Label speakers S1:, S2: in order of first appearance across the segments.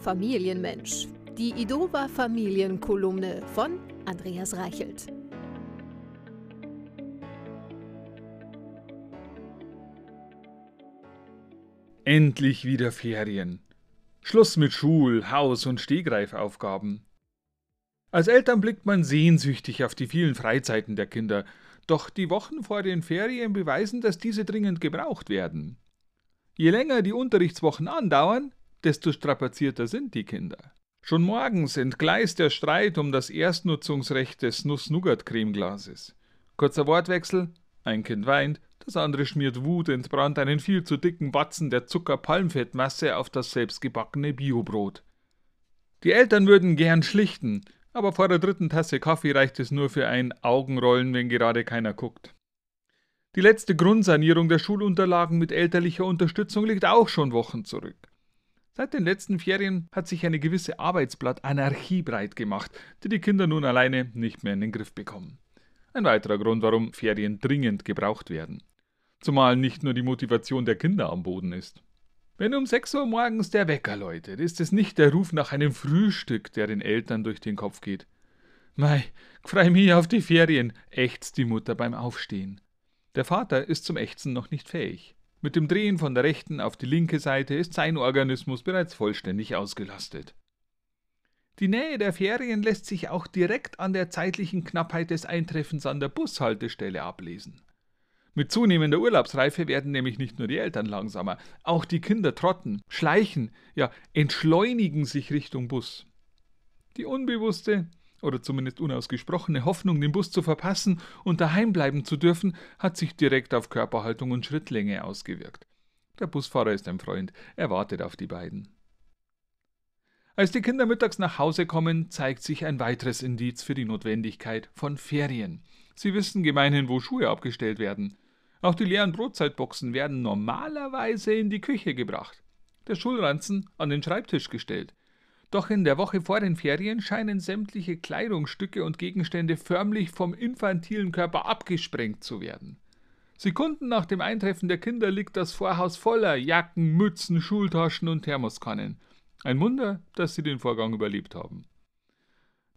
S1: Familienmensch. Die Idova Familienkolumne von Andreas Reichelt.
S2: Endlich wieder Ferien. Schluss mit Schul-, Haus- und Stegreifaufgaben. Als Eltern blickt man sehnsüchtig auf die vielen Freizeiten der Kinder, doch die Wochen vor den Ferien beweisen, dass diese dringend gebraucht werden. Je länger die Unterrichtswochen andauern, desto strapazierter sind die Kinder. Schon morgens entgleist der Streit um das Erstnutzungsrecht des Nuss-Nougat-Cremeglases. Kurzer Wortwechsel, ein Kind weint, das andere schmiert wutentbrannt einen viel zu dicken Batzen der Zucker-Palmfettmasse auf das selbstgebackene Biobrot. Die Eltern würden gern schlichten, aber vor der dritten Tasse Kaffee reicht es nur für ein Augenrollen, wenn gerade keiner guckt. Die letzte Grundsanierung der Schulunterlagen mit elterlicher Unterstützung liegt auch schon Wochen zurück. Seit den letzten Ferien hat sich eine gewisse Arbeitsblatt-Anarchie breit gemacht, die die Kinder nun alleine nicht mehr in den Griff bekommen. Ein weiterer Grund, warum Ferien dringend gebraucht werden. Zumal nicht nur die Motivation der Kinder am Boden ist. Wenn um 6 Uhr morgens der Wecker läutet, ist es nicht der Ruf nach einem Frühstück, der den Eltern durch den Kopf geht. Mei, freu mich auf die Ferien, ächzt die Mutter beim Aufstehen. Der Vater ist zum Ächzen noch nicht fähig. Mit dem Drehen von der rechten auf die linke Seite ist sein Organismus bereits vollständig ausgelastet. Die Nähe der Ferien lässt sich auch direkt an der zeitlichen Knappheit des Eintreffens an der Bushaltestelle ablesen. Mit zunehmender Urlaubsreife werden nämlich nicht nur die Eltern langsamer, auch die Kinder trotten, schleichen, ja entschleunigen sich Richtung Bus. Die unbewusste oder zumindest unausgesprochene Hoffnung, den Bus zu verpassen und daheim bleiben zu dürfen, hat sich direkt auf Körperhaltung und Schrittlänge ausgewirkt. Der Busfahrer ist ein Freund, er wartet auf die beiden. Als die Kinder mittags nach Hause kommen, zeigt sich ein weiteres Indiz für die Notwendigkeit von Ferien. Sie wissen gemeinhin, wo Schuhe abgestellt werden. Auch die leeren Brotzeitboxen werden normalerweise in die Küche gebracht, der Schulranzen an den Schreibtisch gestellt. Doch in der Woche vor den Ferien scheinen sämtliche Kleidungsstücke und Gegenstände förmlich vom infantilen Körper abgesprengt zu werden. Sekunden nach dem Eintreffen der Kinder liegt das Vorhaus voller Jacken, Mützen, Schultaschen und Thermoskannen. Ein Wunder, dass sie den Vorgang überlebt haben.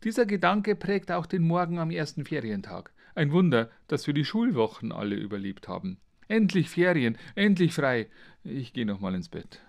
S2: Dieser Gedanke prägt auch den Morgen am ersten Ferientag. Ein Wunder, dass wir die Schulwochen alle überlebt haben. Endlich Ferien, endlich frei. Ich gehe noch mal ins Bett.